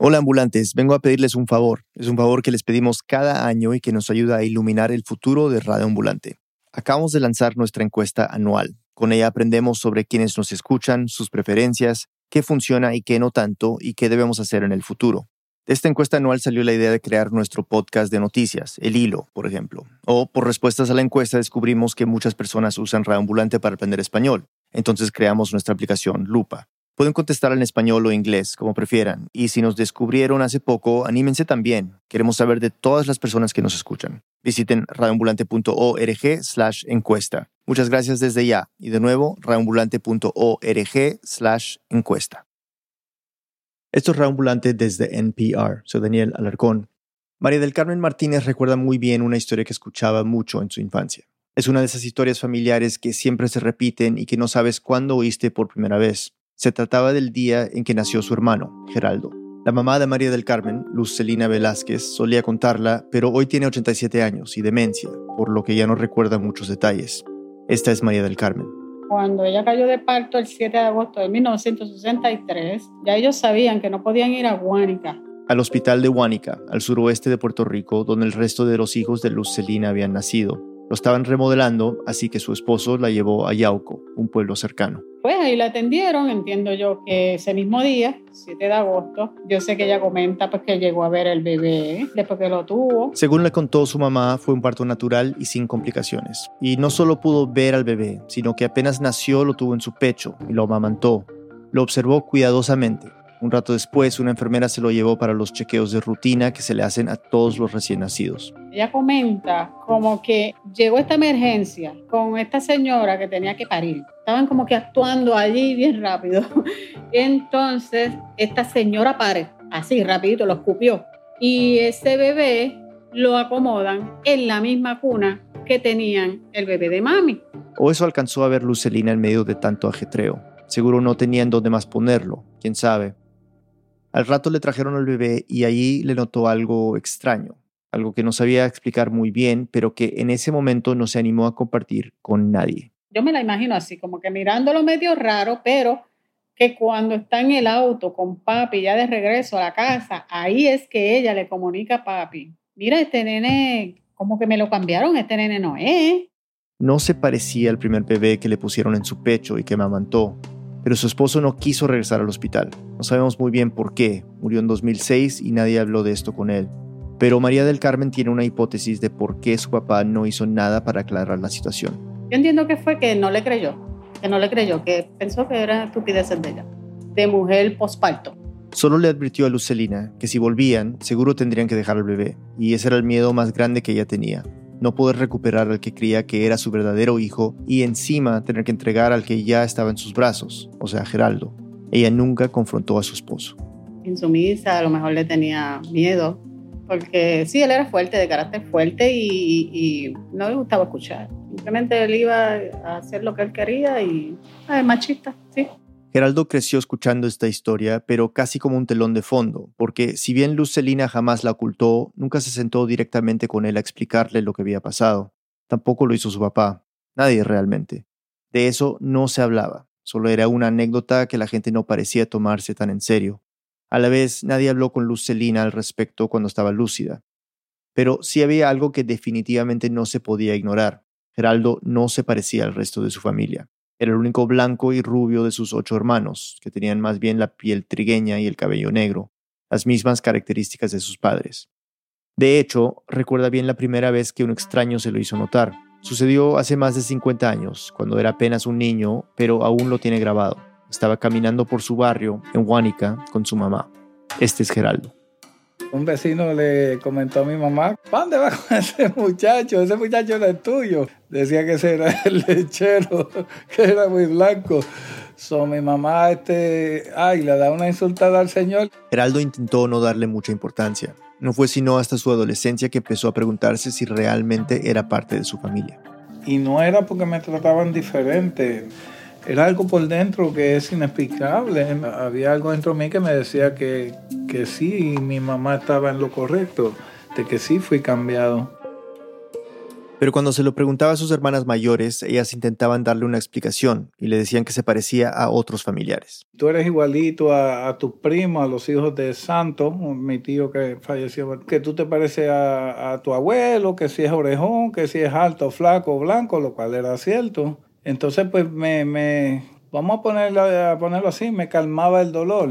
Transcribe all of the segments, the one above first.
Hola ambulantes, vengo a pedirles un favor. Es un favor que les pedimos cada año y que nos ayuda a iluminar el futuro de Radio Ambulante. Acabamos de lanzar nuestra encuesta anual. Con ella aprendemos sobre quiénes nos escuchan, sus preferencias, qué funciona y qué no tanto y qué debemos hacer en el futuro. De esta encuesta anual salió la idea de crear nuestro podcast de noticias, El Hilo, por ejemplo. O por respuestas a la encuesta descubrimos que muchas personas usan Radio Ambulante para aprender español. Entonces creamos nuestra aplicación Lupa. Pueden contestar en español o inglés, como prefieran. Y si nos descubrieron hace poco, anímense también. Queremos saber de todas las personas que nos escuchan. Visiten radioambulante.org slash encuesta. Muchas gracias desde ya. Y de nuevo, radioambulante.org slash encuesta. Esto es Radioambulante desde NPR. Soy Daniel Alarcón. María del Carmen Martínez recuerda muy bien una historia que escuchaba mucho en su infancia. Es una de esas historias familiares que siempre se repiten y que no sabes cuándo oíste por primera vez. Se trataba del día en que nació su hermano, Geraldo. La mamá de María del Carmen, Luz Celina Velázquez, solía contarla, pero hoy tiene 87 años y demencia, por lo que ya no recuerda muchos detalles. Esta es María del Carmen. Cuando ella cayó de parto el 7 de agosto de 1963, ya ellos sabían que no podían ir a Huánica. Al hospital de Huánica, al suroeste de Puerto Rico, donde el resto de los hijos de Luz Celina habían nacido. Lo estaban remodelando, así que su esposo la llevó a Yauco, un pueblo cercano. Pues ahí la atendieron, entiendo yo que ese mismo día, 7 de agosto, yo sé que ella comenta pues que llegó a ver el bebé después que lo tuvo. Según le contó su mamá, fue un parto natural y sin complicaciones. Y no solo pudo ver al bebé, sino que apenas nació lo tuvo en su pecho y lo amamantó. Lo observó cuidadosamente un rato después, una enfermera se lo llevó para los chequeos de rutina que se le hacen a todos los recién nacidos. Ella comenta como que llegó esta emergencia con esta señora que tenía que parir. Estaban como que actuando allí bien rápido. Entonces, esta señora pare, así rapidito, lo escupió. Y ese bebé lo acomodan en la misma cuna que tenían el bebé de mami. O eso alcanzó a ver Lucelina en medio de tanto ajetreo. Seguro no tenían dónde más ponerlo, quién sabe. Al rato le trajeron al bebé y allí le notó algo extraño, algo que no sabía explicar muy bien, pero que en ese momento no se animó a compartir con nadie. Yo me la imagino así, como que mirándolo medio raro, pero que cuando está en el auto con papi ya de regreso a la casa, ahí es que ella le comunica a papi, mira, este nene, como que me lo cambiaron, este nene no es. No se parecía al primer bebé que le pusieron en su pecho y que me amamantó pero su esposo no quiso regresar al hospital. No sabemos muy bien por qué. Murió en 2006 y nadie habló de esto con él. Pero María del Carmen tiene una hipótesis de por qué su papá no hizo nada para aclarar la situación. Yo entiendo que fue que no le creyó, que no le creyó, que pensó que era estupidez de ella, de mujer posparto. Solo le advirtió a Lucelina que si volvían, seguro tendrían que dejar al bebé, y ese era el miedo más grande que ella tenía no poder recuperar al que creía que era su verdadero hijo y encima tener que entregar al que ya estaba en sus brazos, o sea, Geraldo. Ella nunca confrontó a su esposo. Insumisa, a lo mejor le tenía miedo, porque sí, él era fuerte, de carácter fuerte y, no le gustaba escuchar. Simplemente él iba a hacer lo que él quería y es machista, sí. Geraldo creció escuchando esta historia, pero casi como un telón de fondo, porque si bien Lucelina jamás la ocultó, nunca se sentó directamente con él a explicarle lo que había pasado. Tampoco lo hizo su papá, nadie realmente. De eso no se hablaba, solo era una anécdota que la gente no parecía tomarse tan en serio. A la vez, nadie habló con Lucelina al respecto cuando estaba lúcida. Pero sí había algo que definitivamente no se podía ignorar. Geraldo no se parecía al resto de su familia. Era el único blanco y rubio de sus ocho hermanos, que tenían más bien la piel trigueña y el cabello negro, las mismas características de sus padres. De hecho, recuerda bien la primera vez que un extraño se lo hizo notar. Sucedió hace más de 50 años, cuando era apenas un niño, pero aún lo tiene grabado. Estaba caminando por su barrio, en Huánica, con su mamá. Este es Geraldo. Un vecino le comentó a mi mamá, dónde va con ese muchacho? Ese muchacho no es tuyo. Decía que ese era el lechero, que era muy blanco. So, mi mamá, este, ay, le da una insultada al señor. Geraldo intentó no darle mucha importancia. No fue sino hasta su adolescencia que empezó a preguntarse si realmente era parte de su familia. Y no era porque me trataban diferente era algo por dentro que es inexplicable. Había algo dentro de mí que me decía que, que sí, mi mamá estaba en lo correcto, de que sí fui cambiado. Pero cuando se lo preguntaba a sus hermanas mayores, ellas intentaban darle una explicación y le decían que se parecía a otros familiares. Tú eres igualito a, tus primos, a los hijos de Santo, mi tío que falleció, que tú te pareces a, tu abuelo, que si es orejón, que si es alto, flaco, blanco, lo cual era cierto. Entonces, pues me, vamos a ponerlo, a ponerlo así, me calmaba el dolor.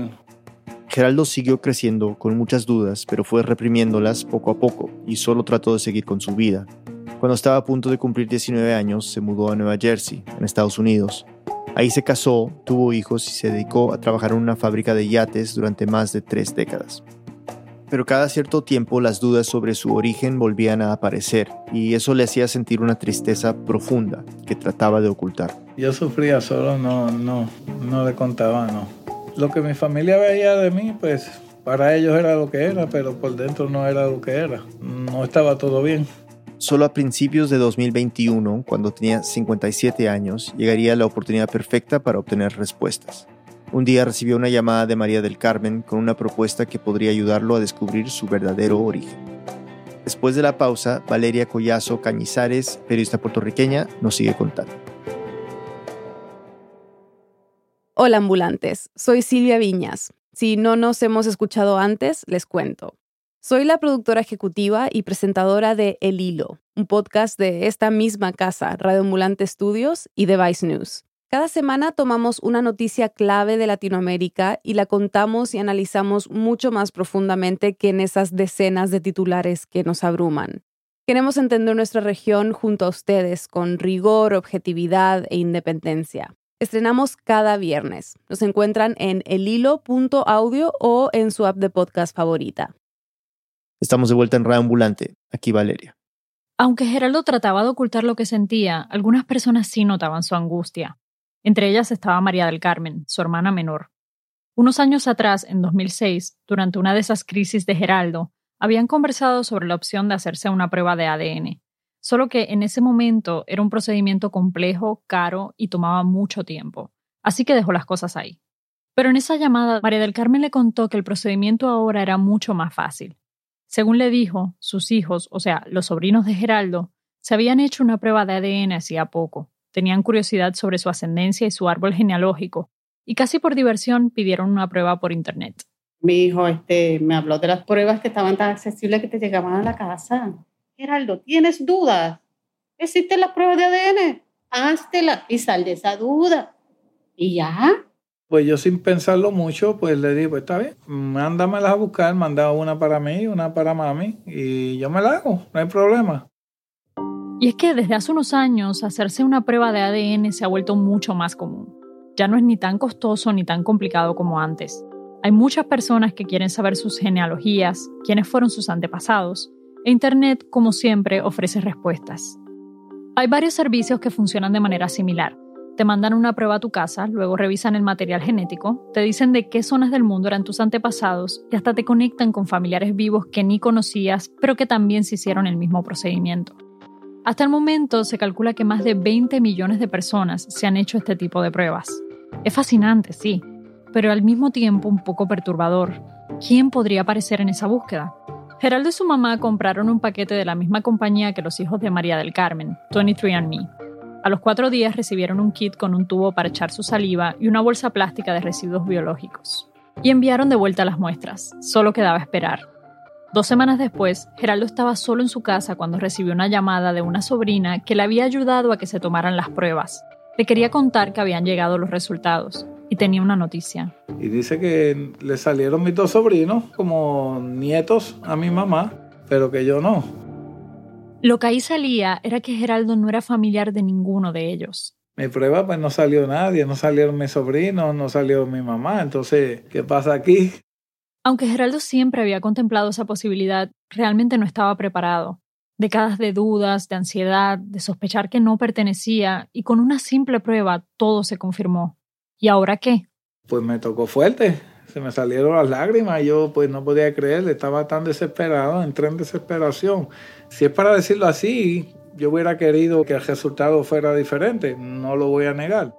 Geraldo siguió creciendo con muchas dudas, pero fue reprimiéndolas poco a poco y solo trató de seguir con su vida. Cuando estaba a punto de cumplir 19 años, se mudó a Nueva Jersey, en Estados Unidos. Ahí se casó, tuvo hijos y se dedicó a trabajar en una fábrica de yates durante más de tres décadas. Pero cada cierto tiempo las dudas sobre su origen volvían a aparecer y eso le hacía sentir una tristeza profunda que trataba de ocultar. Yo sufría solo, no, no, no le contaba, no. Lo que mi familia veía de mí, pues para ellos era lo que era, pero por dentro no era lo que era. No estaba todo bien. Solo a principios de 2021, cuando tenía 57 años, llegaría la oportunidad perfecta para obtener respuestas. Un día recibió una llamada de María del Carmen con una propuesta que podría ayudarlo a descubrir su verdadero origen. Después de la pausa, Valeria Collazo Cañizares, periodista puertorriqueña, nos sigue contando. Hola ambulantes, soy Silvia Viñas. Si no nos hemos escuchado antes, les cuento. Soy la productora ejecutiva y presentadora de El Hilo, un podcast de esta misma casa, Radio Ambulante Studios y Device News. Cada semana tomamos una noticia clave de Latinoamérica y la contamos y analizamos mucho más profundamente que en esas decenas de titulares que nos abruman. Queremos entender nuestra región junto a ustedes con rigor, objetividad e independencia. Estrenamos cada viernes. Nos encuentran en elhilo.audio o en su app de podcast favorita. Estamos de vuelta en Radio Ambulante. Aquí Valeria. Aunque Geraldo trataba de ocultar lo que sentía, algunas personas sí notaban su angustia. Entre ellas estaba María del Carmen, su hermana menor. Unos años atrás, en 2006, durante una de esas crisis de Geraldo, habían conversado sobre la opción de hacerse una prueba de ADN. Solo que en ese momento era un procedimiento complejo, caro y tomaba mucho tiempo. Así que dejó las cosas ahí. Pero en esa llamada, María del Carmen le contó que el procedimiento ahora era mucho más fácil. Según le dijo, sus hijos, o sea, los sobrinos de Geraldo, se habían hecho una prueba de ADN hacía poco. Tenían curiosidad sobre su ascendencia y su árbol genealógico, y casi por diversión pidieron una prueba por internet. Mi hijo este, me habló de las pruebas que estaban tan accesibles que te llegaban a la casa. Geraldo, ¿tienes dudas? ¿Existen las pruebas de ADN? Háztela y sal de esa duda. Y ya, pues yo sin pensarlo mucho, pues le digo, pues está bien, mándamelas a buscar, manda una para mí, una para mami, y yo me la hago, no hay problema. Y es que desde hace unos años hacerse una prueba de ADN se ha vuelto mucho más común. Ya no es ni tan costoso ni tan complicado como antes. Hay muchas personas que quieren saber sus genealogías, quiénes fueron sus antepasados, e Internet, como siempre, ofrece respuestas. Hay varios servicios que funcionan de manera similar te mandan una prueba a tu casa, luego revisan el material genético, te dicen de qué zonas del mundo eran tus antepasados y hasta te conectan con familiares vivos que ni conocías, pero que también se hicieron el mismo procedimiento. Hasta el momento se calcula que más de 20 millones de personas se han hecho este tipo de pruebas. Es fascinante, sí, pero al mismo tiempo un poco perturbador. ¿Quién podría aparecer en esa búsqueda? Geraldo y su mamá compraron un paquete de la misma compañía que los hijos de María del Carmen, 23andMe. A los cuatro días recibieron un kit con un tubo para echar su saliva y una bolsa plástica de residuos biológicos. Y enviaron de vuelta las muestras. Solo quedaba esperar. Dos semanas después, Geraldo estaba solo en su casa cuando recibió una llamada de una sobrina que le había ayudado a que se tomaran las pruebas. Le quería contar que habían llegado los resultados y tenía una noticia. Y dice que le salieron mis dos sobrinos como nietos a mi mamá, pero que yo no. Lo que ahí salía era que Geraldo no era familiar de ninguno de ellos. Mi prueba pues no salió nadie, no salieron mis sobrinos, no salió mi mamá, entonces, ¿qué pasa aquí? Aunque Geraldo siempre había contemplado esa posibilidad, realmente no estaba preparado. Décadas de dudas, de ansiedad, de sospechar que no pertenecía, y con una simple prueba todo se confirmó. ¿Y ahora qué? Pues me tocó fuerte, se me salieron las lágrimas, yo pues no podía creer, estaba tan desesperado, entré en desesperación. Si es para decirlo así, yo hubiera querido que el resultado fuera diferente, no lo voy a negar.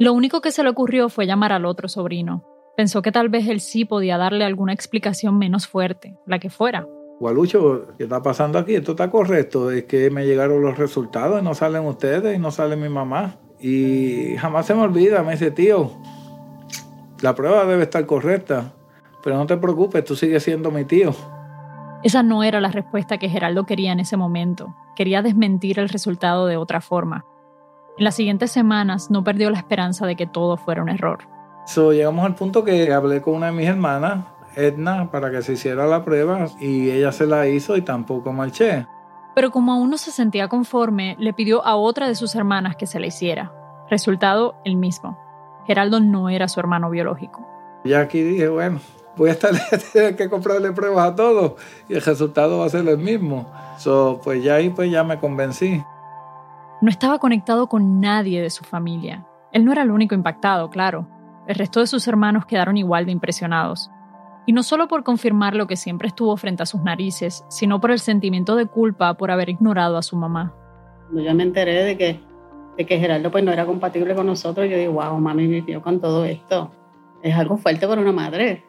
Lo único que se le ocurrió fue llamar al otro sobrino. Pensó que tal vez él sí podía darle alguna explicación menos fuerte, la que fuera. Gualucho, ¿qué está pasando aquí? Esto está correcto. Es que me llegaron los resultados y no salen ustedes y no sale mi mamá. Y jamás se me olvida, me dice, tío, la prueba debe estar correcta, pero no te preocupes, tú sigues siendo mi tío. Esa no era la respuesta que Geraldo quería en ese momento. Quería desmentir el resultado de otra forma. En las siguientes semanas no perdió la esperanza de que todo fuera un error. So, llegamos al punto que hablé con una de mis hermanas Edna para que se hiciera la prueba y ella se la hizo y tampoco marché. Pero como aún no se sentía conforme, le pidió a otra de sus hermanas que se la hiciera. Resultado, el mismo. Geraldo no era su hermano biológico. Ya aquí dije, bueno, voy a estar tener que comprarle pruebas a todos y el resultado va a ser el mismo. So, pues ya ahí pues ya me convencí. No estaba conectado con nadie de su familia. Él no era el único impactado, claro. El resto de sus hermanos quedaron igual de impresionados. Y no solo por confirmar lo que siempre estuvo frente a sus narices, sino por el sentimiento de culpa por haber ignorado a su mamá. Cuando yo me enteré de que, de que Gerardo pues, no era compatible con nosotros, yo digo, wow, mami vivió con todo esto. Es algo fuerte para una madre,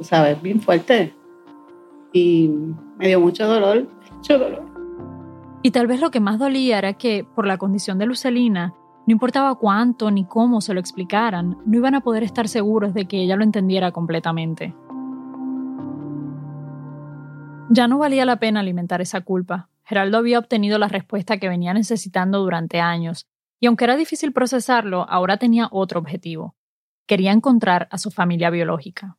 ¿sabes? Bien fuerte. Y me dio mucho dolor, mucho dolor. Y tal vez lo que más dolía era que, por la condición de Lucelina, no importaba cuánto ni cómo se lo explicaran, no iban a poder estar seguros de que ella lo entendiera completamente. Ya no valía la pena alimentar esa culpa. Geraldo había obtenido la respuesta que venía necesitando durante años, y aunque era difícil procesarlo, ahora tenía otro objetivo. Quería encontrar a su familia biológica.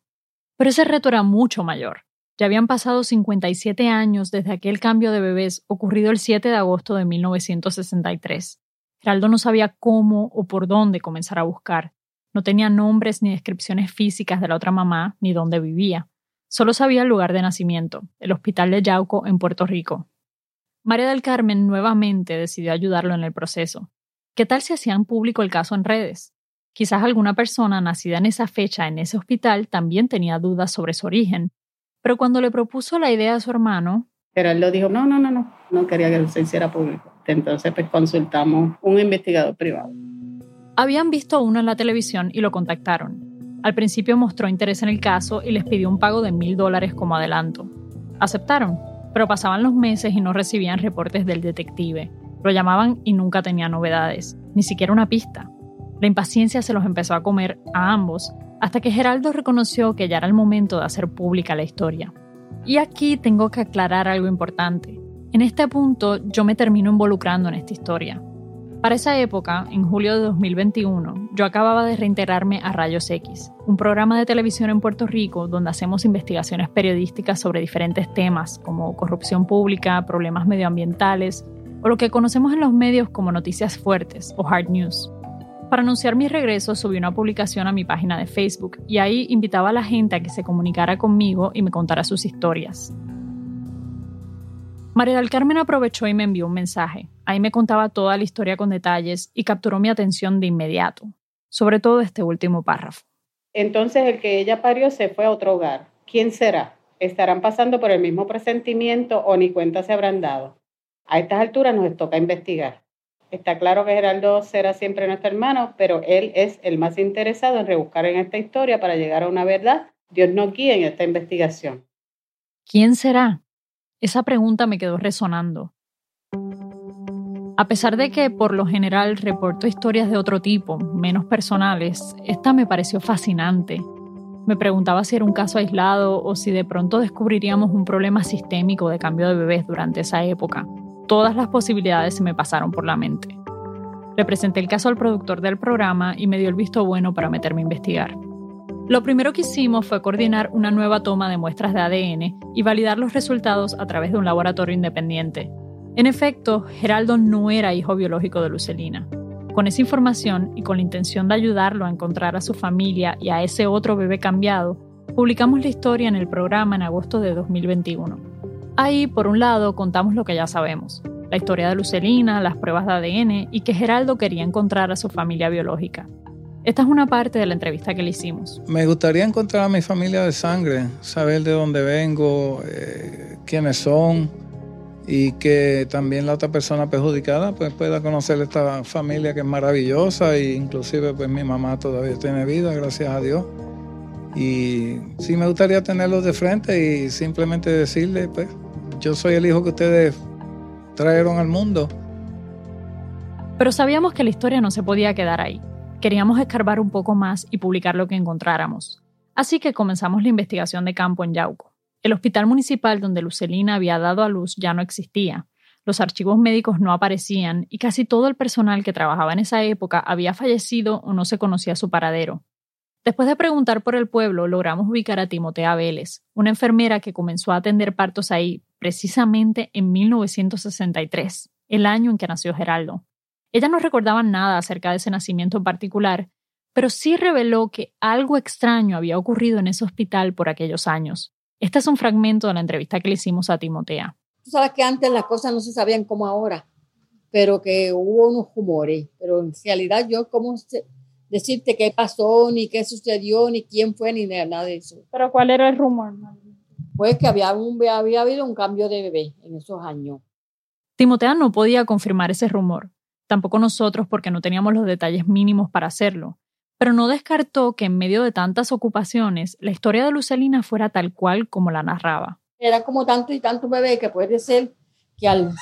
Pero ese reto era mucho mayor. Ya habían pasado 57 años desde aquel cambio de bebés ocurrido el 7 de agosto de 1963. Geraldo no sabía cómo o por dónde comenzar a buscar. No tenía nombres ni descripciones físicas de la otra mamá ni dónde vivía. Solo sabía el lugar de nacimiento, el hospital de Yauco en Puerto Rico. María del Carmen nuevamente decidió ayudarlo en el proceso. ¿Qué tal si hacían público el caso en redes? Quizás alguna persona nacida en esa fecha en ese hospital también tenía dudas sobre su origen. Pero cuando le propuso la idea a su hermano... Geraldo dijo, no, no, no, no, no quería que se hiciera público. Entonces pues consultamos un investigador privado. Habían visto uno en la televisión y lo contactaron. Al principio mostró interés en el caso y les pidió un pago de mil dólares como adelanto. Aceptaron, pero pasaban los meses y no recibían reportes del detective. Lo llamaban y nunca tenía novedades, ni siquiera una pista. La impaciencia se los empezó a comer a ambos, hasta que Geraldo reconoció que ya era el momento de hacer pública la historia. Y aquí tengo que aclarar algo importante. En este punto yo me termino involucrando en esta historia. Para esa época, en julio de 2021, yo acababa de reintegrarme a Rayos X, un programa de televisión en Puerto Rico donde hacemos investigaciones periodísticas sobre diferentes temas como corrupción pública, problemas medioambientales o lo que conocemos en los medios como noticias fuertes o hard news. Para anunciar mi regreso subí una publicación a mi página de Facebook y ahí invitaba a la gente a que se comunicara conmigo y me contara sus historias. María del Carmen aprovechó y me envió un mensaje. Ahí me contaba toda la historia con detalles y capturó mi atención de inmediato, sobre todo este último párrafo. Entonces el que ella parió se fue a otro hogar. ¿Quién será? ¿Estarán pasando por el mismo presentimiento o ni cuenta se habrán dado? A estas alturas nos toca investigar. Está claro que Geraldo será siempre nuestro hermano, pero él es el más interesado en rebuscar en esta historia para llegar a una verdad. Dios nos guía en esta investigación. ¿Quién será? Esa pregunta me quedó resonando. A pesar de que por lo general reporto historias de otro tipo, menos personales, esta me pareció fascinante. Me preguntaba si era un caso aislado o si de pronto descubriríamos un problema sistémico de cambio de bebés durante esa época. Todas las posibilidades se me pasaron por la mente. Le presenté el caso al productor del programa y me dio el visto bueno para meterme a investigar. Lo primero que hicimos fue coordinar una nueva toma de muestras de ADN y validar los resultados a través de un laboratorio independiente. En efecto, Geraldo no era hijo biológico de Lucelina. Con esa información y con la intención de ayudarlo a encontrar a su familia y a ese otro bebé cambiado, publicamos la historia en el programa en agosto de 2021. Ahí, por un lado, contamos lo que ya sabemos, la historia de Lucelina, las pruebas de ADN y que Geraldo quería encontrar a su familia biológica. Esta es una parte de la entrevista que le hicimos. Me gustaría encontrar a mi familia de sangre, saber de dónde vengo, eh, quiénes son y que también la otra persona perjudicada pues pueda conocer esta familia que es maravillosa e inclusive pues mi mamá todavía tiene vida, gracias a Dios. Y sí me gustaría tenerlos de frente y simplemente decirle, pues, yo soy el hijo que ustedes trajeron al mundo. Pero sabíamos que la historia no se podía quedar ahí. Queríamos escarbar un poco más y publicar lo que encontráramos. Así que comenzamos la investigación de campo en Yauco. El hospital municipal donde Lucelina había dado a luz ya no existía. Los archivos médicos no aparecían y casi todo el personal que trabajaba en esa época había fallecido o no se conocía su paradero. Después de preguntar por el pueblo, logramos ubicar a Timotea Vélez, una enfermera que comenzó a atender partos ahí precisamente en 1963, el año en que nació Geraldo. Ella no recordaba nada acerca de ese nacimiento en particular, pero sí reveló que algo extraño había ocurrido en ese hospital por aquellos años. Este es un fragmento de la entrevista que le hicimos a Timotea. Tú sabes que antes las cosas no se sabían como ahora, pero que hubo unos rumores, pero en realidad yo cómo decirte qué pasó, ni qué sucedió, ni quién fue, ni nada de eso. ¿Pero cuál era el rumor? Pues que había, un, había habido un cambio de bebé en esos años. Timotea no podía confirmar ese rumor, tampoco nosotros porque no teníamos los detalles mínimos para hacerlo, pero no descartó que en medio de tantas ocupaciones la historia de Lucelina fuera tal cual como la narraba. Era como tanto y tanto bebé que puede ser que al,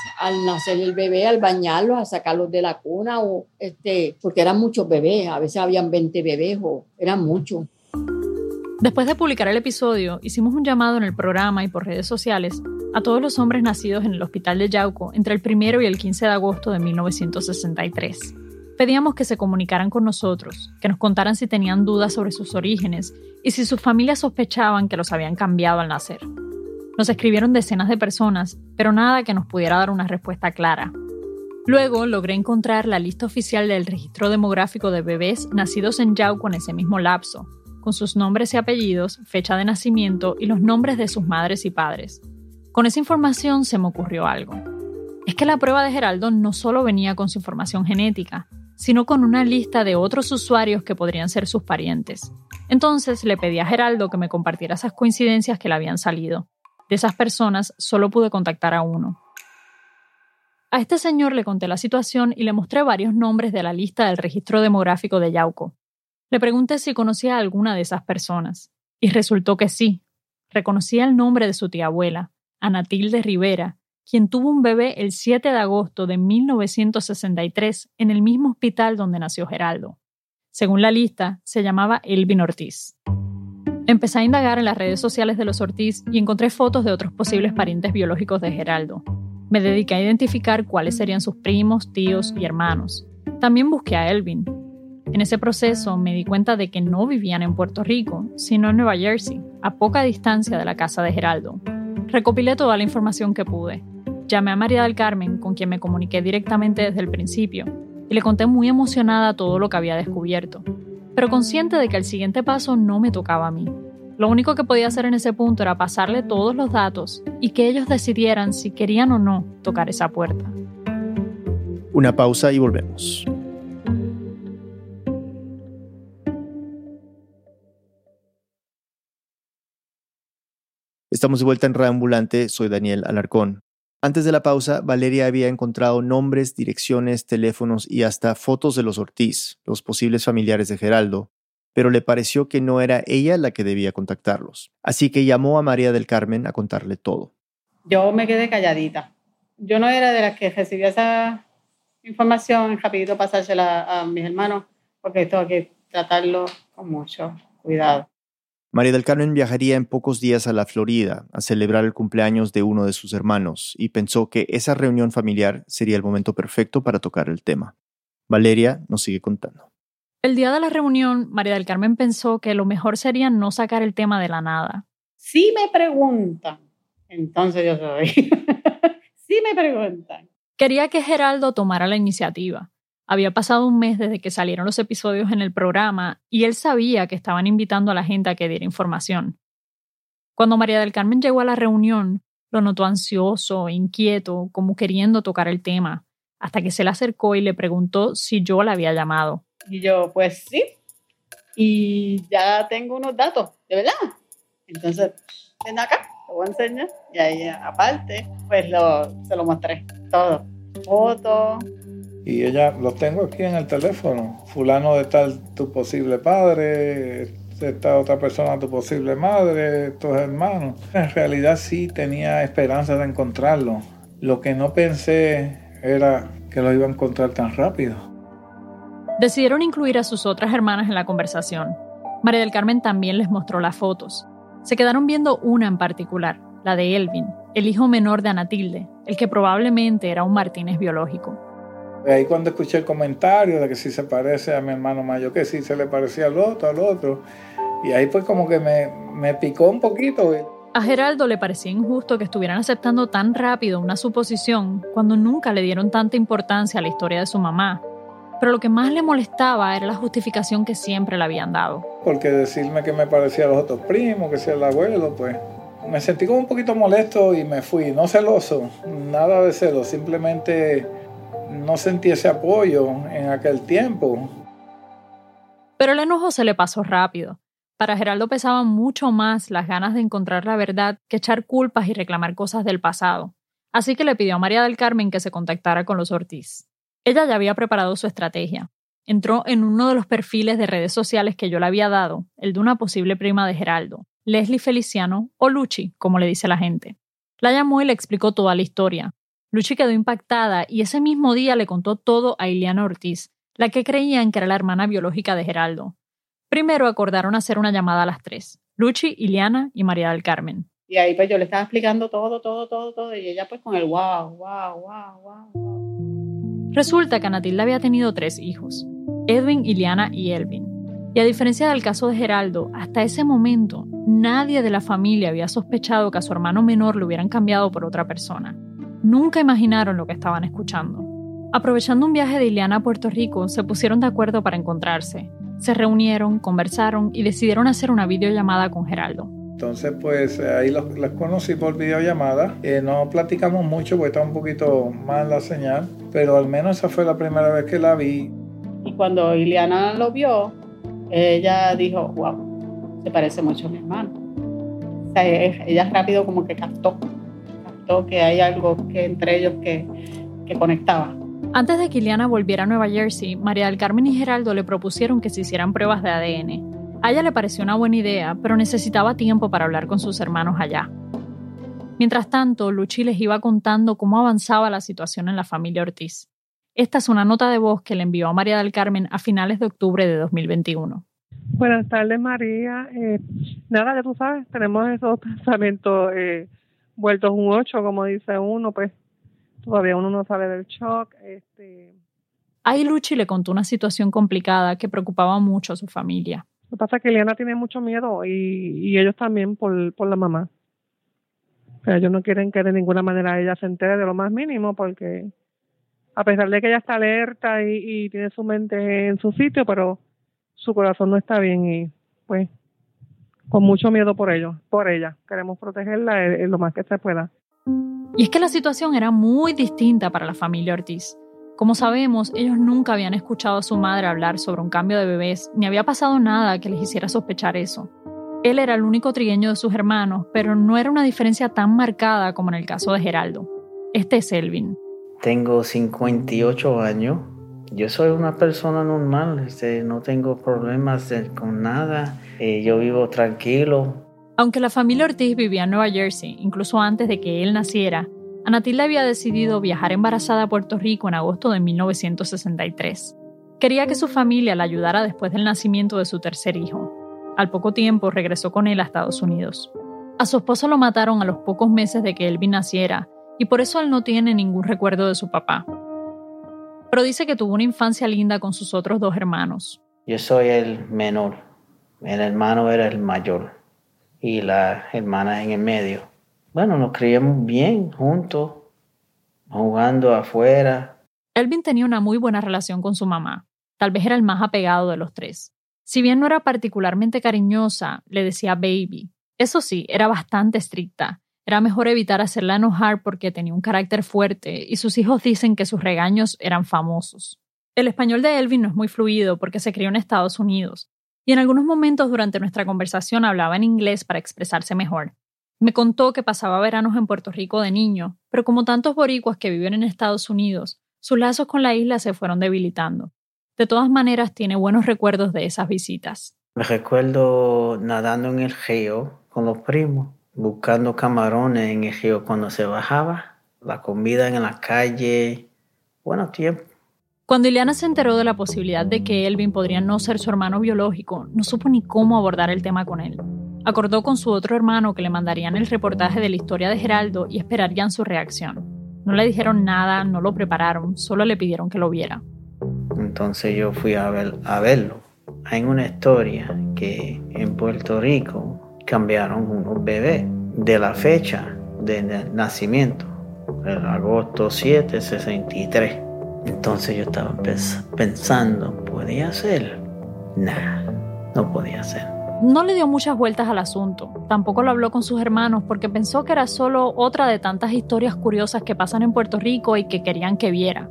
nacer el bebé, al bañarlo, a sacarlos de la cuna, o este, porque eran muchos bebés, a veces habían 20 bebés o eran muchos. Después de publicar el episodio, hicimos un llamado en el programa y por redes sociales a todos los hombres nacidos en el hospital de Yauco entre el 1 y el 15 de agosto de 1963. Pedíamos que se comunicaran con nosotros, que nos contaran si tenían dudas sobre sus orígenes y si sus familias sospechaban que los habían cambiado al nacer. Nos escribieron decenas de personas, pero nada que nos pudiera dar una respuesta clara. Luego logré encontrar la lista oficial del registro demográfico de bebés nacidos en Yauco en ese mismo lapso, con sus nombres y apellidos, fecha de nacimiento y los nombres de sus madres y padres. Con esa información se me ocurrió algo. Es que la prueba de Geraldo no solo venía con su información genética, sino con una lista de otros usuarios que podrían ser sus parientes. Entonces le pedí a Geraldo que me compartiera esas coincidencias que le habían salido. De esas personas solo pude contactar a uno. A este señor le conté la situación y le mostré varios nombres de la lista del registro demográfico de Yauco. Le pregunté si conocía a alguna de esas personas, y resultó que sí. Reconocía el nombre de su tía abuela, Anatilde Rivera, quien tuvo un bebé el 7 de agosto de 1963 en el mismo hospital donde nació Geraldo. Según la lista, se llamaba Elvin Ortiz. Empecé a indagar en las redes sociales de los Ortiz y encontré fotos de otros posibles parientes biológicos de Geraldo. Me dediqué a identificar cuáles serían sus primos, tíos y hermanos. También busqué a Elvin. En ese proceso me di cuenta de que no vivían en Puerto Rico, sino en Nueva Jersey, a poca distancia de la casa de Geraldo. Recopilé toda la información que pude. Llamé a María del Carmen, con quien me comuniqué directamente desde el principio, y le conté muy emocionada todo lo que había descubierto, pero consciente de que el siguiente paso no me tocaba a mí. Lo único que podía hacer en ese punto era pasarle todos los datos y que ellos decidieran si querían o no tocar esa puerta. Una pausa y volvemos. Estamos de vuelta en Radio Ambulante, soy Daniel Alarcón. Antes de la pausa, Valeria había encontrado nombres, direcciones, teléfonos y hasta fotos de los Ortiz, los posibles familiares de Geraldo, pero le pareció que no era ella la que debía contactarlos. Así que llamó a María del Carmen a contarle todo. Yo me quedé calladita. Yo no era de las que recibía esa información, rapidito pasársela a mis hermanos, porque tengo que tratarlo con mucho cuidado. María del Carmen viajaría en pocos días a la Florida a celebrar el cumpleaños de uno de sus hermanos y pensó que esa reunión familiar sería el momento perfecto para tocar el tema. Valeria nos sigue contando. El día de la reunión, María del Carmen pensó que lo mejor sería no sacar el tema de la nada. Si me preguntan, entonces yo soy. si me preguntan. Quería que Geraldo tomara la iniciativa. Había pasado un mes desde que salieron los episodios en el programa y él sabía que estaban invitando a la gente a que diera información. Cuando María del Carmen llegó a la reunión, lo notó ansioso, inquieto, como queriendo tocar el tema, hasta que se le acercó y le preguntó si yo la había llamado. Y yo, pues sí, y ya tengo unos datos, de verdad. Entonces, ven acá, te voy a enseñar. Y ahí, aparte, pues lo, se lo mostré todo. Fotos, y ella, los tengo aquí en el teléfono, fulano de tal, tu posible padre, esta otra persona, tu posible madre, tus hermanos. En realidad sí tenía esperanza de encontrarlo. Lo que no pensé era que lo iba a encontrar tan rápido. Decidieron incluir a sus otras hermanas en la conversación. María del Carmen también les mostró las fotos. Se quedaron viendo una en particular, la de Elvin, el hijo menor de Anatilde, el que probablemente era un Martínez biológico. Ahí cuando escuché el comentario de que si se parece a mi hermano mayor, que si se le parecía al otro, al otro, y ahí pues como que me, me picó un poquito. A Geraldo le parecía injusto que estuvieran aceptando tan rápido una suposición cuando nunca le dieron tanta importancia a la historia de su mamá. Pero lo que más le molestaba era la justificación que siempre le habían dado. Porque decirme que me parecía a los otros primos, que sea el abuelo, pues me sentí como un poquito molesto y me fui. No celoso, nada de celos, simplemente no sentí ese apoyo en aquel tiempo. Pero el enojo se le pasó rápido. Para Geraldo pesaban mucho más las ganas de encontrar la verdad que echar culpas y reclamar cosas del pasado. Así que le pidió a María del Carmen que se contactara con los Ortiz. Ella ya había preparado su estrategia. Entró en uno de los perfiles de redes sociales que yo le había dado, el de una posible prima de Geraldo, Leslie Feliciano o Luchi, como le dice la gente. La llamó y le explicó toda la historia. Luchi quedó impactada y ese mismo día le contó todo a Iliana Ortiz, la que creían que era la hermana biológica de Geraldo. Primero acordaron hacer una llamada a las tres, Luchi, Iliana y María del Carmen. Y ahí pues yo le estaba explicando todo, todo, todo, todo, y ella pues con el wow, wow, wow, wow. Resulta que Anatilda había tenido tres hijos, Edwin, Iliana y Elvin. Y a diferencia del caso de Geraldo, hasta ese momento nadie de la familia había sospechado que a su hermano menor lo hubieran cambiado por otra persona. Nunca imaginaron lo que estaban escuchando. Aprovechando un viaje de Iliana a Puerto Rico, se pusieron de acuerdo para encontrarse se reunieron, conversaron y decidieron hacer una videollamada con Geraldo. Entonces, pues ahí los, conocí por videollamada. Eh, no platicamos mucho porque estaba un poquito mal la señal, pero al menos esa fue la primera vez que la vi. Y cuando Ileana lo vio, ella dijo, wow, se parece mucho a mi hermano. O sea, ella rápido como que captó, que hay algo que entre ellos que, que conectaba. Antes de que Iliana volviera a Nueva Jersey, María del Carmen y Geraldo le propusieron que se hicieran pruebas de ADN. A ella le pareció una buena idea, pero necesitaba tiempo para hablar con sus hermanos allá. Mientras tanto, Luchi les iba contando cómo avanzaba la situación en la familia Ortiz. Esta es una nota de voz que le envió a María del Carmen a finales de octubre de 2021. Buenas tardes, María. Eh, nada, ya tú sabes, tenemos esos pensamientos eh, vueltos un ocho, como dice uno, pues todavía uno no sale del shock. Este... Ahí Luchi le contó una situación complicada que preocupaba mucho a su familia. Lo que pasa es que Eliana tiene mucho miedo y, ellos también por, por la mamá. O ellos no quieren que de ninguna manera ella se entere de lo más mínimo porque a pesar de que ella está alerta y, y tiene su mente en su sitio, pero su corazón no está bien y pues con mucho miedo por ellos, por ella. Queremos protegerla en lo más que se pueda. Y es que la situación era muy distinta para la familia Ortiz. Como sabemos, ellos nunca habían escuchado a su madre hablar sobre un cambio de bebés, ni había pasado nada que les hiciera sospechar eso. Él era el único trigueño de sus hermanos, pero no era una diferencia tan marcada como en el caso de Geraldo. Este es Elvin. Tengo 58 años. Yo soy una persona normal, este, no tengo problemas con nada. Eh, yo vivo tranquilo, aunque la familia Ortiz vivía en Nueva Jersey, incluso antes de que él naciera, Anatilda había decidido viajar embarazada a Puerto Rico en agosto de 1963. Quería que su familia la ayudara después del nacimiento de su tercer hijo. Al poco tiempo regresó con él a Estados Unidos. A su esposo lo mataron a los pocos meses de que Elvin naciera, y por eso él no tiene ningún recuerdo de su papá. Pero dice que tuvo una infancia linda con sus otros dos hermanos. Yo soy el menor, el hermano era el mayor y la hermana en el medio. Bueno, nos criamos bien juntos, jugando afuera. Elvin tenía una muy buena relación con su mamá. Tal vez era el más apegado de los tres. Si bien no era particularmente cariñosa, le decía baby. Eso sí, era bastante estricta. Era mejor evitar hacerla enojar porque tenía un carácter fuerte y sus hijos dicen que sus regaños eran famosos. El español de Elvin no es muy fluido porque se crió en Estados Unidos, y en algunos momentos durante nuestra conversación hablaba en inglés para expresarse mejor. Me contó que pasaba veranos en Puerto Rico de niño, pero como tantos boricuas que viven en Estados Unidos, sus lazos con la isla se fueron debilitando. De todas maneras, tiene buenos recuerdos de esas visitas. Me recuerdo nadando en el río con los primos, buscando camarones en el río cuando se bajaba, la comida en la calle, bueno tiempo. Cuando Ileana se enteró de la posibilidad de que Elvin podría no ser su hermano biológico, no supo ni cómo abordar el tema con él. Acordó con su otro hermano que le mandarían el reportaje de la historia de Geraldo y esperarían su reacción. No le dijeron nada, no lo prepararon, solo le pidieron que lo viera. Entonces yo fui a, ver, a verlo. Hay una historia que en Puerto Rico cambiaron unos bebés de la fecha de nacimiento, el agosto 7, 63. Entonces yo estaba pensando, ¿podía ser? Nah, no podía ser. No le dio muchas vueltas al asunto, tampoco lo habló con sus hermanos porque pensó que era solo otra de tantas historias curiosas que pasan en Puerto Rico y que querían que viera.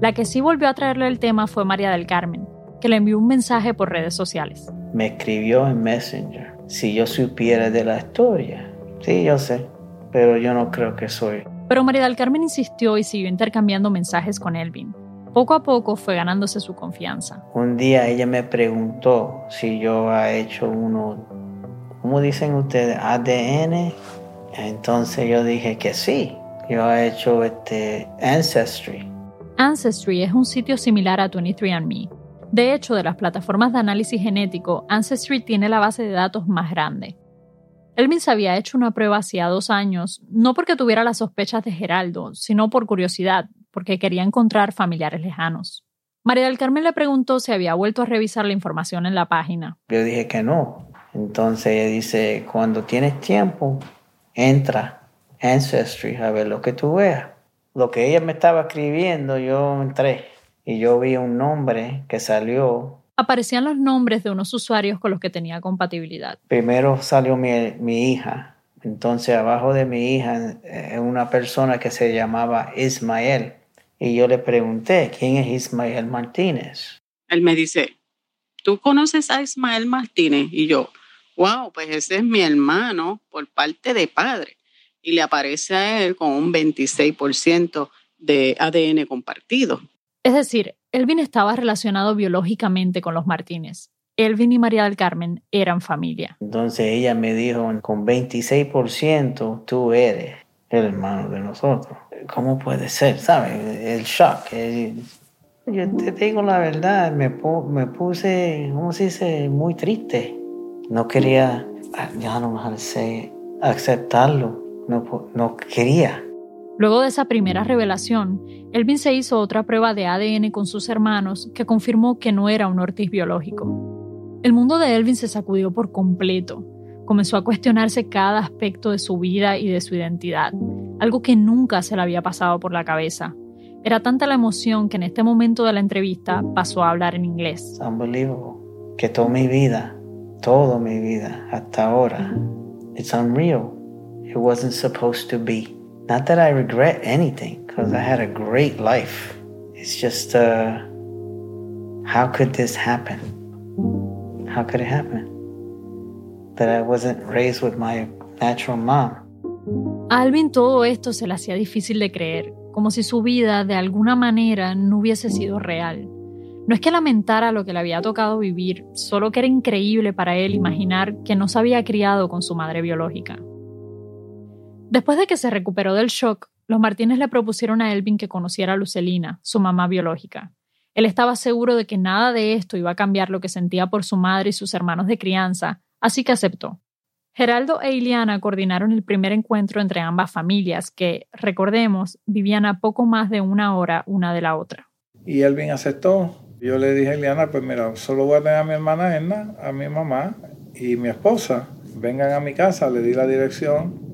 La que sí volvió a traerle el tema fue María del Carmen, que le envió un mensaje por redes sociales. Me escribió en Messenger si yo supiera de la historia. Sí, yo sé, pero yo no creo que soy pero María del Carmen insistió y siguió intercambiando mensajes con Elvin. Poco a poco fue ganándose su confianza. Un día ella me preguntó si yo he hecho uno, ¿cómo dicen ustedes? ADN. Entonces yo dije que sí, yo he hecho este Ancestry. Ancestry es un sitio similar a 23andMe. De hecho, de las plataformas de análisis genético, Ancestry tiene la base de datos más grande. Elvin se había hecho una prueba hacía dos años, no porque tuviera las sospechas de Geraldo, sino por curiosidad, porque quería encontrar familiares lejanos. María del Carmen le preguntó si había vuelto a revisar la información en la página. Yo dije que no. Entonces ella dice, cuando tienes tiempo, entra Ancestry a ver lo que tú veas. Lo que ella me estaba escribiendo, yo entré y yo vi un nombre que salió aparecían los nombres de unos usuarios con los que tenía compatibilidad. Primero salió mi, hija. Entonces abajo de mi hija es una persona que se llamaba Ismael. Y yo le pregunté, ¿quién es Ismael Martínez? Él me dice, ¿tú conoces a Ismael Martínez? Y yo, wow, pues ese es mi hermano por parte de padre. Y le aparece a él con un 26% de ADN compartido. Es decir, Elvin estaba relacionado biológicamente con los Martínez. Elvin y María del Carmen eran familia. Entonces ella me dijo, con 26% tú eres el hermano de nosotros. ¿Cómo puede ser? ¿Sabes? El shock. Yo te digo la verdad, me, me puse, ¿cómo se dice? Muy triste. No quería, ya no sé, aceptarlo. No, no quería. Luego de esa primera revelación, Elvin se hizo otra prueba de ADN con sus hermanos que confirmó que no era un Ortiz biológico. El mundo de Elvin se sacudió por completo. Comenzó a cuestionarse cada aspecto de su vida y de su identidad, algo que nunca se le había pasado por la cabeza. Era tanta la emoción que en este momento de la entrevista pasó a hablar en inglés. Unbelievable. Que toda mi vida, toda mi vida, hasta ahora, it's unreal. It wasn't supposed to be. Not that I regret anything, because I had a great life. It's just, uh, how could this happen? How could it happen? That I wasn't raised with my natural mom. Alvin todo esto se le hacía difícil de creer, como si su vida de alguna manera no hubiese sido real. No es que lamentara lo que le había tocado vivir, solo que era increíble para él imaginar que no se había criado con su madre biológica. Después de que se recuperó del shock, los Martínez le propusieron a Elvin que conociera a Lucelina, su mamá biológica. Él estaba seguro de que nada de esto iba a cambiar lo que sentía por su madre y sus hermanos de crianza, así que aceptó. Geraldo e Iliana coordinaron el primer encuentro entre ambas familias, que, recordemos, vivían a poco más de una hora una de la otra. Y Elvin aceptó. Yo le dije a Iliana, pues mira, solo voy a tener a mi hermana Edna, a mi mamá y mi esposa. Vengan a mi casa, le di la dirección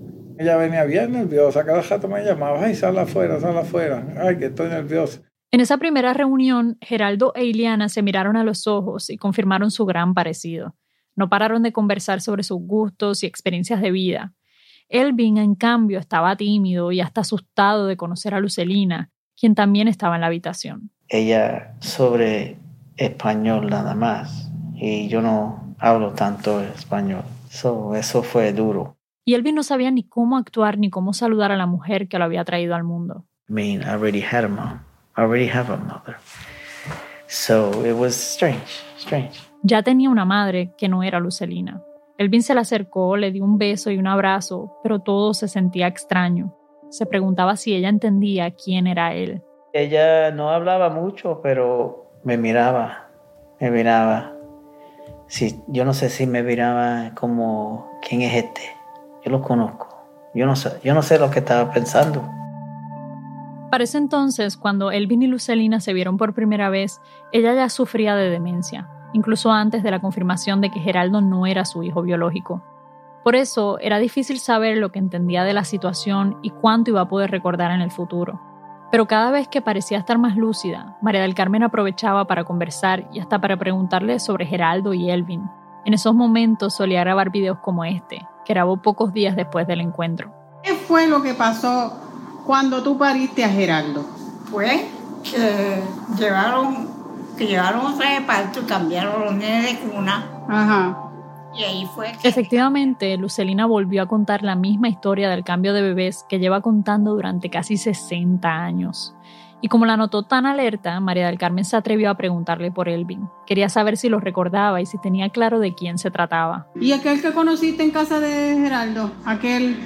ella venía bien nerviosa, cada rato me llamaba, ay, sal afuera, sal afuera, ay, que estoy nerviosa. En esa primera reunión, Geraldo e Iliana se miraron a los ojos y confirmaron su gran parecido. No pararon de conversar sobre sus gustos y experiencias de vida. Elvin, en cambio, estaba tímido y hasta asustado de conocer a Lucelina, quien también estaba en la habitación. Ella sobre español nada más, y yo no hablo tanto español. eso fue duro y Elvin no sabía ni cómo actuar ni cómo saludar a la mujer que lo había traído al mundo. I mean, I already had a mom. I already have a mother. So it was strange, strange. Ya tenía una madre que no era Lucelina. Elvin se le acercó, le dio un beso y un abrazo, pero todo se sentía extraño. Se preguntaba si ella entendía quién era él. Ella no hablaba mucho, pero me miraba, me miraba. Sí, yo no sé si me miraba como, ¿quién es este? Yo lo conozco. Yo no sé, lo que estaba pensando. Para entonces, cuando Elvin y Lucelina se vieron por primera vez, ella ya sufría de demencia, incluso antes de la confirmación de que Geraldo no era su hijo biológico. Por eso era difícil saber lo que entendía de la situación y cuánto iba a poder recordar en el futuro. Pero cada vez que parecía estar más lúcida, María del Carmen aprovechaba para conversar y hasta para preguntarle sobre Geraldo y Elvin. En esos momentos solía grabar videos como este, grabó pocos días después del encuentro. ¿Qué fue lo que pasó cuando tú pariste a Geraldo? Fue que llevaron, que llevaron otra de parto y cambiaron los nenes de cuna. Ajá. Y ahí fue que... Efectivamente, Lucelina volvió a contar la misma historia del cambio de bebés que lleva contando durante casi 60 años. Y como la notó tan alerta, María del Carmen se atrevió a preguntarle por Elvin. Quería saber si lo recordaba y si tenía claro de quién se trataba. ¿Y aquel que conociste en casa de Geraldo? Aquel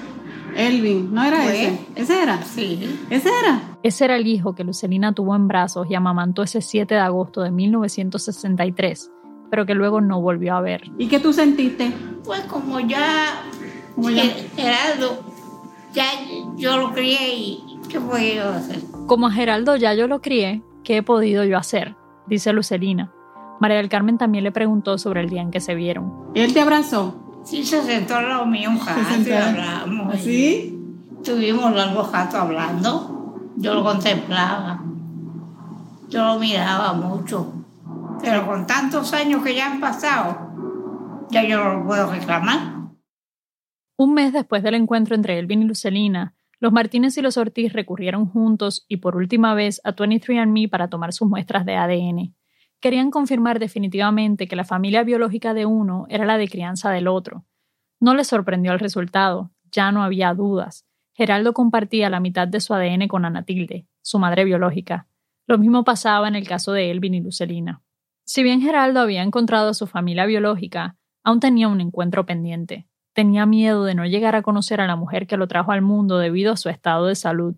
Elvin, ¿no era ese? ¿Ese era? Sí. ¿Ese era? Ese era el hijo que Lucelina tuvo en brazos y amamantó ese 7 de agosto de 1963, pero que luego no volvió a ver. ¿Y qué tú sentiste? Pues como ya Como ya- Ger- Gerardo, ya yo lo crié y ¿qué voy yo hacer? Como a Geraldo ya yo lo crié, ¿qué he podido yo hacer? Dice Lucelina. María del Carmen también le preguntó sobre el día en que se vieron. ¿Él te abrazó? Sí, se sentó al lado mío un rato y hablamos. y ¿Así? Estuvimos largo rato hablando. Yo lo contemplaba. Yo lo miraba mucho. Pero con tantos años que ya han pasado, ya yo no lo puedo reclamar. Un mes después del encuentro entre Elvin y Lucelina, los Martínez y los Ortiz recurrieron juntos y por última vez a 23andMe para tomar sus muestras de ADN. Querían confirmar definitivamente que la familia biológica de uno era la de crianza del otro. No les sorprendió el resultado, ya no había dudas. Geraldo compartía la mitad de su ADN con Ana Tilde, su madre biológica. Lo mismo pasaba en el caso de Elvin y Lucelina. Si bien Geraldo había encontrado a su familia biológica, aún tenía un encuentro pendiente. Tenía miedo de no llegar a conocer a la mujer que lo trajo al mundo debido a su estado de salud.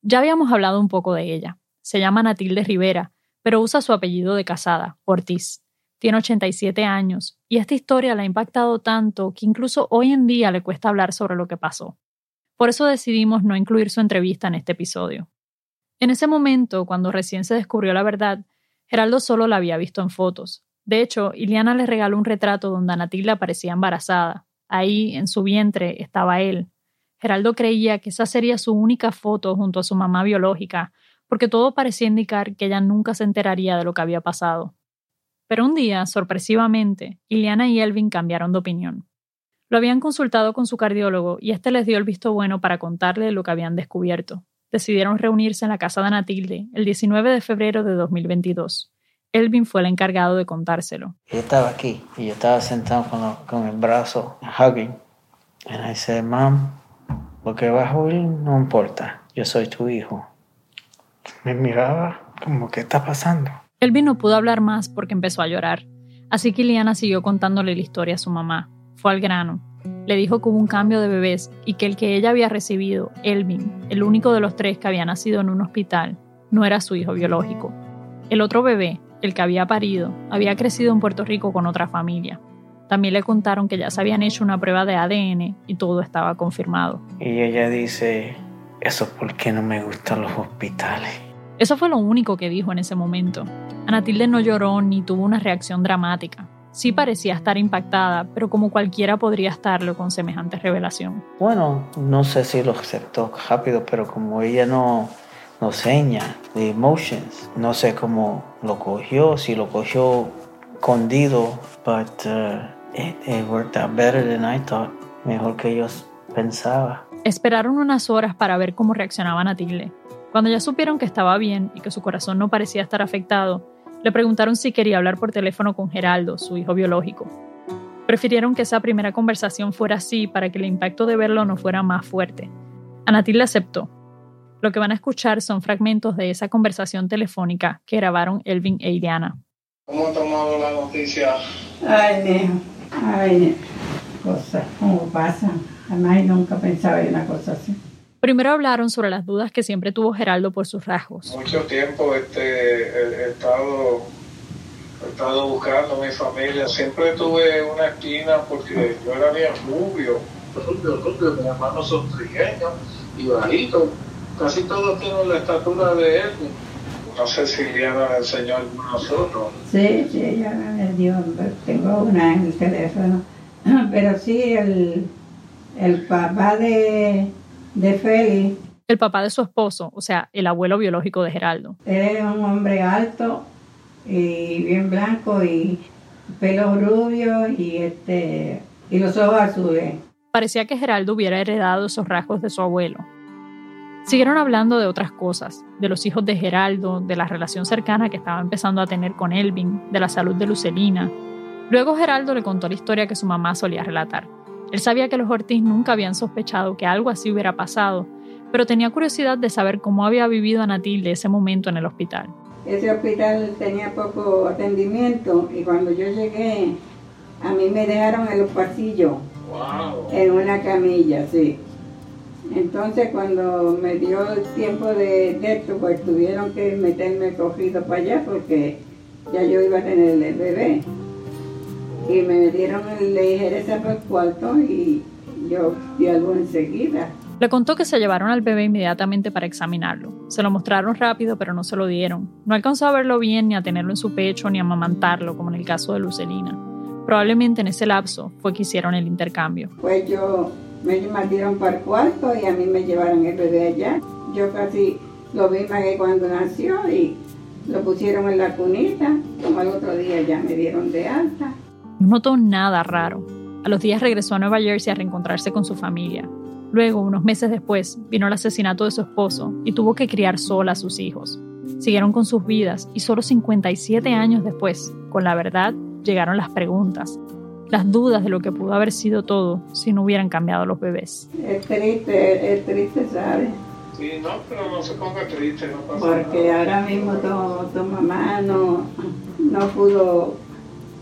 Ya habíamos hablado un poco de ella. Se llama Natilde Rivera, pero usa su apellido de casada, Ortiz. Tiene 87 años y esta historia la ha impactado tanto que incluso hoy en día le cuesta hablar sobre lo que pasó. Por eso decidimos no incluir su entrevista en este episodio. En ese momento, cuando recién se descubrió la verdad, Geraldo solo la había visto en fotos. De hecho, Iliana le regaló un retrato donde Anatilda parecía embarazada. Ahí, en su vientre, estaba él. Geraldo creía que esa sería su única foto junto a su mamá biológica, porque todo parecía indicar que ella nunca se enteraría de lo que había pasado. Pero un día, sorpresivamente, Iliana y Elvin cambiaron de opinión. Lo habían consultado con su cardiólogo y este les dio el visto bueno para contarle lo que habían descubierto. Decidieron reunirse en la casa de Anatilde el 19 de febrero de 2022. Elvin fue el encargado de contárselo. Yo estaba aquí y yo estaba sentado con, lo- con el brazo, hugging. And I said, Mom, lo que vas a oír no importa. Yo soy tu hijo. Me miraba como, ¿qué está pasando? Elvin no pudo hablar más porque empezó a llorar. Así que Iliana siguió contándole la historia a su mamá. Fue al grano. Le dijo que hubo un cambio de bebés y que el que ella había recibido, Elvin, el único de los tres que había nacido en un hospital, no era su hijo biológico. El otro bebé, el que había parido, había crecido en Puerto Rico con otra familia. También le contaron que ya se habían hecho una prueba de ADN y todo estaba confirmado. Y ella dice, eso es porque no me gustan los hospitales. Eso fue lo único que dijo en ese momento. Anatilde no lloró ni tuvo una reacción dramática. Sí parecía estar impactada, pero como cualquiera podría estarlo con semejante revelación. Bueno, no sé si lo aceptó rápido, pero como ella no, no seña de emotions, no sé cómo lo cogió, si lo cogió escondido, but uh, it, worked out better than I thought. Mejor que yo pensaba. Esperaron unas horas para ver cómo reaccionaba Anatilde. Cuando ya supieron que estaba bien y que su corazón no parecía estar afectado, le preguntaron si quería hablar por teléfono con Geraldo, su hijo biológico. Prefirieron que esa primera conversación fuera así para que el impacto de verlo no fuera más fuerte. Anatilde aceptó. Lo que van a escuchar son fragmentos de esa conversación telefónica que grabaron Elvin e Iliana. ¿Cómo ha tomado la noticia? Ay, mijo, ay, cosas, cómo pasan. Además, nunca pensaba en una cosa así. Primero hablaron sobre las dudas que siempre tuvo Geraldo por sus rasgos. Mucho tiempo este, he, he estado, he estado buscando a mi familia. Siempre tuve una espina porque yo era bien rubio. Rubio, rubio. Mis hermanos son trigueños y bajitos. Casi todos tienen la estatura de él. No sé si Liana le enseñó algunos otros. Sí, sí, ella me dio, tengo una en el teléfono. Pero sí, el, el papá de, de Félix El papá de su esposo, o sea, el abuelo biológico de Geraldo. es un hombre alto y bien blanco y pelo rubio y este y los ojos azules. Parecía que Geraldo hubiera heredado esos rasgos de su abuelo. Siguieron hablando de otras cosas, de los hijos de Geraldo, de la relación cercana que estaba empezando a tener con Elvin, de la salud de Lucelina. Luego Geraldo le contó la historia que su mamá solía relatar. Él sabía que los Ortiz nunca habían sospechado que algo así hubiera pasado, pero tenía curiosidad de saber cómo había vivido Anatilde ese momento en el hospital. Ese hospital tenía poco atendimiento y cuando yo llegué a mí me dejaron en los pasillos Wow. en una camilla, sí. Entonces cuando me dio el tiempo de, de esto, pues tuvieron que meterme cogido para allá porque ya yo iba a tener el bebé. Y me metieron en la ligereza por el cuarto y yo di algo enseguida. Le contó que se llevaron al bebé inmediatamente para examinarlo. Se lo mostraron rápido, pero no se lo dieron. No alcanzó a verlo bien, ni a tenerlo en su pecho, ni a amamantarlo, como en el caso de Lucelina. Probablemente en ese lapso fue que hicieron el intercambio. Pues yo me metieron para el cuarto y a mí me llevaron el bebé allá. Yo casi lo vi más que cuando nació y lo pusieron en la cunita. Como al otro día ya me dieron de alta. No notó nada raro. A los días regresó a Nueva Jersey a reencontrarse con su familia. Luego, unos meses después, vino el asesinato de su esposo y tuvo que criar sola a sus hijos. Siguieron con sus vidas y solo 57 años después, con la verdad, llegaron las preguntas, las dudas de lo que pudo haber sido todo si no hubieran cambiado los bebés. Es triste, es triste, ¿sabes? Sí, no, pero no se ponga triste, no pasa Porque nada. ahora mismo tu, tu mamá no, no pudo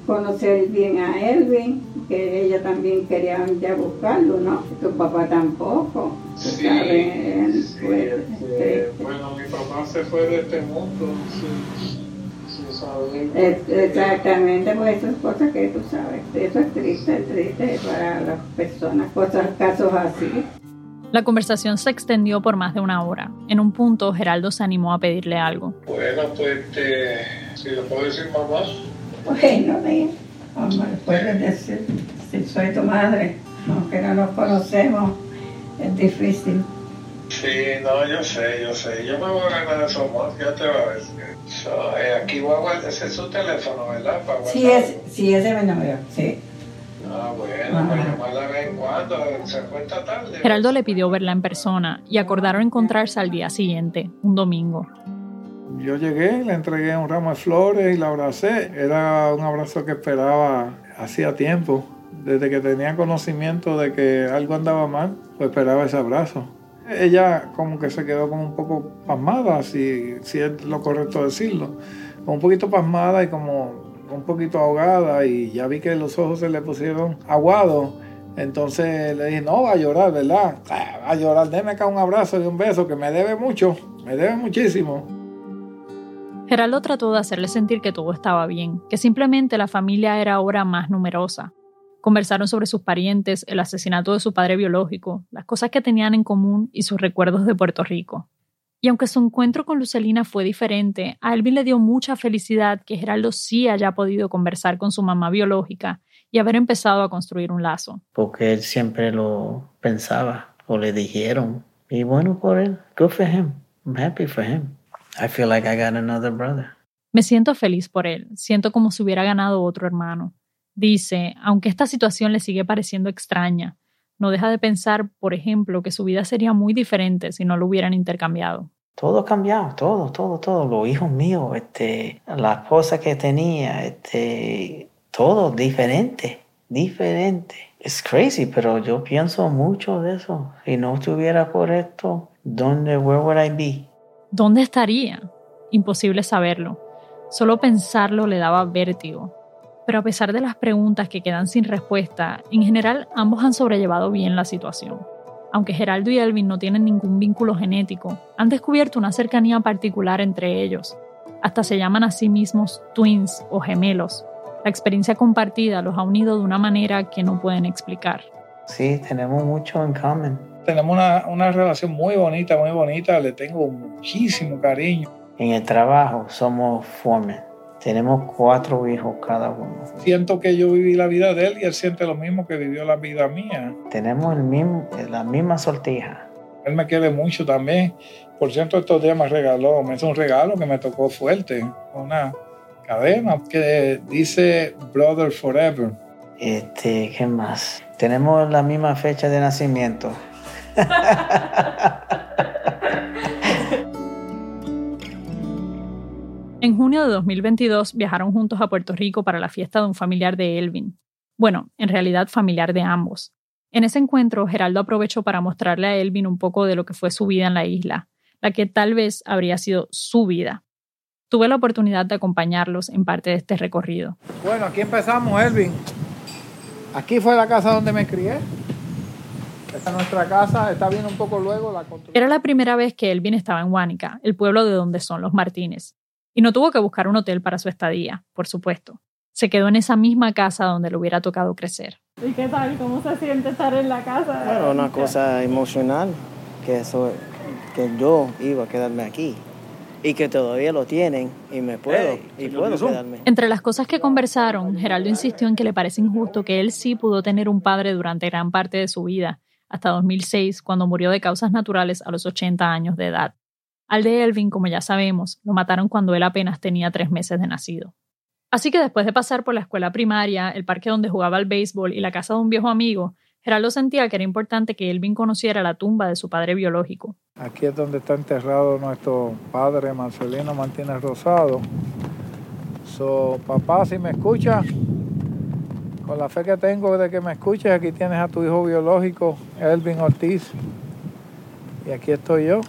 conocer bien a Elvin, que ella también quería ya buscarlo, ¿no? Tu papá tampoco, Sí, sabes, sí, fue este, bueno, mi papá se fue de este mundo sin, Es- qué. Exactamente, pues esas cosas que tú sabes, eso es triste, es triste para las personas, cosas, casos así. La conversación se extendió por más de una hora. En un punto, Geraldo se animó a pedirle algo. Bueno, pues, este, si le puedo decir mamá. Bueno, mira, como le puedes decir, si soy tu madre, aunque no nos conocemos, es difícil. Sí, no, yo sé, yo sé. Yo me voy a ganar eso más, ya te va a decir. So, eh, aquí voy a guardar, ese es su teléfono, ¿verdad? Para guardar. Sí, es, sí, ese es mi número, sí. Ah, bueno, pues llamarla de vez en cuando, se cuenta tarde. Geraldo le pidió verla en persona y acordaron encontrarse al día siguiente, un domingo. Yo llegué, le entregué un ramo de flores y la abracé. Era un abrazo que esperaba hacía tiempo. Desde que tenía conocimiento de que algo andaba mal, pues esperaba ese abrazo. Ella como que se quedó como un poco pasmada, si, si es lo correcto decirlo. Un poquito pasmada y como un poquito ahogada y ya vi que los ojos se le pusieron aguados. Entonces le dije, no, va a llorar, ¿verdad? "Ah, Va a llorar, déme acá un abrazo y un beso que me debe mucho, me debe muchísimo. Geraldo trató de hacerle sentir que todo estaba bien, que simplemente la familia era ahora más numerosa. Conversaron sobre sus parientes, el asesinato de su padre biológico, las cosas que tenían en común y sus recuerdos de Puerto Rico. Y aunque su encuentro con Lucelina fue diferente, a Elvin le dio mucha felicidad que Geraldo sí haya podido conversar con su mamá biológica y haber empezado a construir un lazo. porque él siempre lo pensaba o le dijeron. Y bueno por él, good for him. I'm happy for him. I feel like I got another brother. Me siento feliz por él, siento como si hubiera ganado otro hermano. Dice, aunque esta situación le sigue pareciendo extraña, no deja de pensar, por ejemplo, que su vida sería muy diferente si no lo hubieran intercambiado. Todo ha cambiado, todo, todo, todo. Los hijos míos, este, la esposa que tenía, este, todo diferente, diferente. Es crazy, pero yo pienso mucho de eso. Si no estuviera por esto, ¿dónde, where would I be? ¿Dónde estaría? Imposible saberlo. Solo pensarlo le daba vértigo. Pero a pesar de las preguntas que quedan sin respuesta, en general ambos han sobrellevado bien la situación. Aunque Geraldo y Elvin no tienen ningún vínculo genético, han descubierto una cercanía particular entre ellos. Hasta se llaman a sí mismos twins o gemelos. La experiencia compartida los ha unido de una manera que no pueden explicar. Sí, tenemos mucho en común. Tenemos una, una relación muy bonita, muy bonita. Le tengo muchísimo cariño. En el trabajo somos foremen. Tenemos cuatro hijos cada uno. Siento que yo viví la vida de él y él siente lo mismo que vivió la vida mía. Tenemos el mismo, la misma sortija. Él me quiere mucho también. Por cierto, estos días me regaló, me hizo un regalo que me tocó fuerte. Una cadena que dice Brother Forever. Este, ¿qué más? Tenemos la misma fecha de nacimiento. En junio de 2022 viajaron juntos a Puerto Rico para la fiesta de un familiar de Elvin. Bueno, en realidad familiar de ambos. En ese encuentro, Geraldo aprovechó para mostrarle a Elvin un poco de lo que fue su vida en la isla, la que tal vez habría sido su vida. Tuve la oportunidad de acompañarlos en parte de este recorrido. Bueno, aquí empezamos, Elvin. Aquí fue la casa donde me crié. Esta es nuestra casa, está bien un poco luego la Era la primera vez que Elvin estaba en Huánica, el pueblo de donde son los Martínez. Y no tuvo que buscar un hotel para su estadía, por supuesto. Se quedó en esa misma casa donde le hubiera tocado crecer. ¿Y qué tal? ¿Cómo se siente estar en la casa? Bueno, una cosa emocional, que, eso, que yo iba a quedarme aquí y que todavía lo tienen y me puedo y puedo quedarme. Entre las cosas que conversaron, Geraldo insistió en que le parece injusto que él sí pudo tener un padre durante gran parte de su vida, hasta 2006, cuando murió de causas naturales a los 80 años de edad. Al de Elvin, como ya sabemos, lo mataron cuando él apenas tenía tres meses de nacido. Así que después de pasar por la escuela primaria, el parque donde jugaba al béisbol y la casa de un viejo amigo, Geraldo sentía que era importante que Elvin conociera la tumba de su padre biológico. Aquí es donde está enterrado nuestro padre Marcelino Martínez Rosado. So, papá, si me escuchas, con la fe que tengo de que me escuches, aquí tienes a tu hijo biológico, Elvin Ortiz. Y aquí estoy yo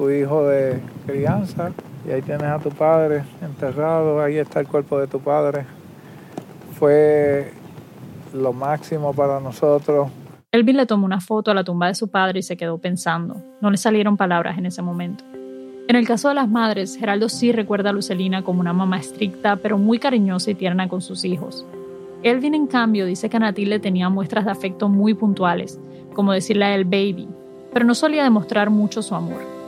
tu hijo de crianza y ahí tienes a tu padre enterrado, ahí está el cuerpo de tu padre. Fue lo máximo para nosotros. Elvin le tomó una foto a la tumba de su padre y se quedó pensando. No le salieron palabras en ese momento. En el caso de las madres, Geraldo sí recuerda a Lucelina como una mamá estricta, pero muy cariñosa y tierna con sus hijos. Elvin, en cambio, dice que a le tenía muestras de afecto muy puntuales, como decirle a él baby, pero no solía demostrar mucho su amor.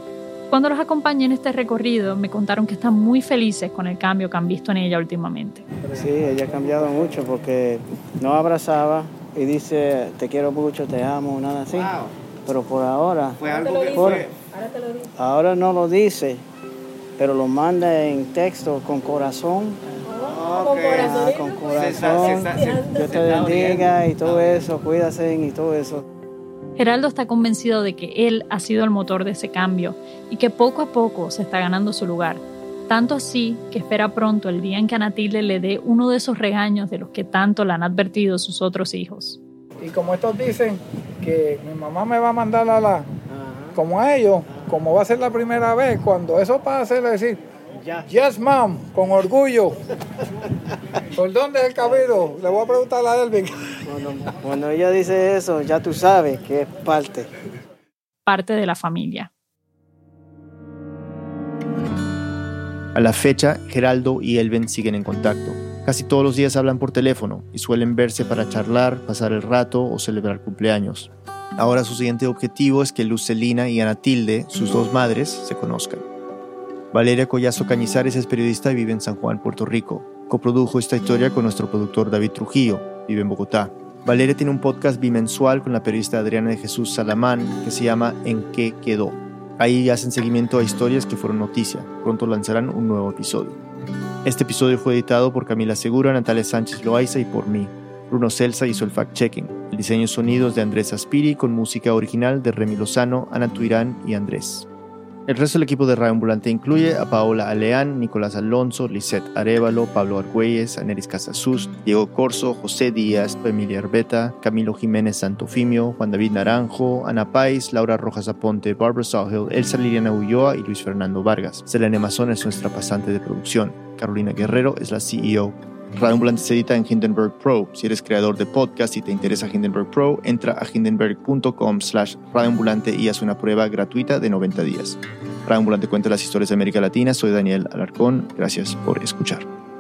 Cuando los acompañé en este recorrido, me contaron que están muy felices con el cambio que han visto en ella últimamente. Sí, ella ha cambiado mucho porque no abrazaba y dice te quiero mucho, te amo, nada así. Pero por ahora, fue algo que ahora, te lo dice. ahora no lo dice, pero lo manda en texto con corazón. Oh, con corazón. Ah, con corazón. Dios te bendiga y todo eso, cuídase y todo eso. Geraldo está convencido de que él ha sido el motor de ese cambio y que poco a poco se está ganando su lugar. Tanto así que espera pronto el día en que Anatilde le dé uno de esos regaños de los que tanto le han advertido sus otros hijos. Y como estos dicen que mi mamá me va a mandar a la, como a ellos, como va a ser la primera vez, cuando eso pase, le decir, yes mom, con orgullo. ¿Por dónde es el cabido? Le voy a preguntar a Elvin. Cuando, ella dice eso, ya tú sabes que es parte. Parte de la familia. A la fecha, Geraldo y Elvin siguen en contacto. Casi todos los días hablan por teléfono y suelen verse para charlar, pasar el rato o celebrar cumpleaños. Ahora su siguiente objetivo es que Lucelina y Anatilde, sus dos madres, se conozcan. Valeria Collazo Cañizares es periodista y vive en San Juan, Puerto Rico. Coprodujo esta historia con nuestro productor David Trujillo, vive en Bogotá. Valeria tiene un podcast bimensual con la periodista Adriana de Jesús Salamán que se llama En qué quedó. Ahí hacen seguimiento a historias que fueron noticia. Pronto lanzarán un nuevo episodio. Este episodio fue editado por Camila Segura, Natalia Sánchez Loaiza y por mí. Bruno Celsa hizo el fact-checking. El diseño sonidos de Andrés Aspiri con música original de Remy Lozano, Ana Tuirán y Andrés. El resto del equipo de Radio Ambulante incluye a Paola Aleán, Nicolás Alonso, Lisette Arevalo, Pablo Argüelles, Aneris Casasus, Diego Corso, José Díaz, Emilia Arbeta, Camilo Jiménez Santofimio, Juan David Naranjo, Ana Pais, Laura Rojas Aponte, Barbara Sawhill, Elsa Liliana Ulloa y Luis Fernando Vargas. Selene Mazón es nuestra pasante de producción. Carolina Guerrero es la CEO. Radio Ambulante se edita en Hindenburg Pro. Si eres creador de podcast y te interesa Hindenburg Pro, entra a hindenburg.com slash radioambulante y haz una prueba gratuita de 90 días. Radio Ambulante cuenta las historias de América Latina. Soy Daniel Alarcón. Gracias por escuchar.